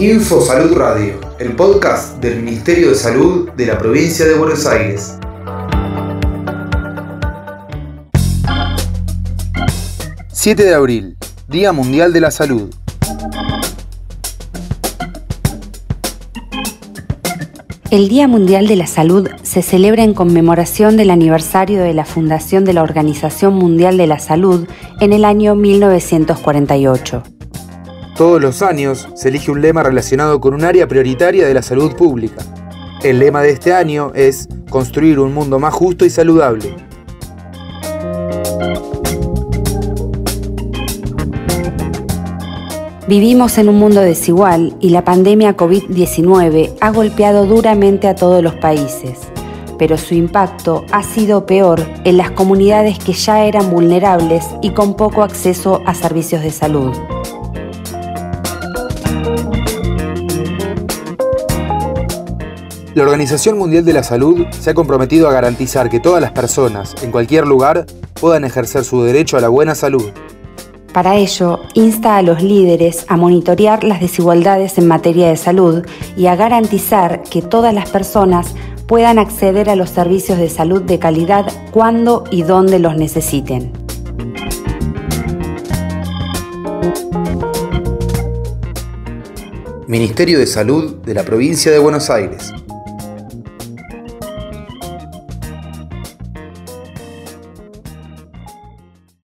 Info Salud Radio, el podcast del Ministerio de Salud de la provincia de Buenos Aires. ...7 de abril, Día Mundial de la Salud. El Día Mundial de la Salud se celebra en conmemoración del aniversario de la fundación de la Organización Mundial de la Salud en el año 1948. Todos los años se elige un lema relacionado con un área prioritaria de la salud pública. El lema de este año es Construir un mundo más justo y saludable. Vivimos en un mundo desigual y la pandemia COVID-19 ha golpeado duramente a todos los países, pero su impacto ha sido peor en las comunidades que ya eran vulnerables y con poco acceso a servicios de salud. La Organización Mundial de la Salud se ha comprometido a garantizar que todas las personas, en cualquier lugar, puedan ejercer su derecho a la buena salud. Para ello, insta a los líderes a monitorear las desigualdades en materia de salud y a garantizar que todas las personas puedan acceder a los servicios de salud de calidad cuando y donde los necesiten. Ministerio de Salud de la Provincia de Buenos Aires.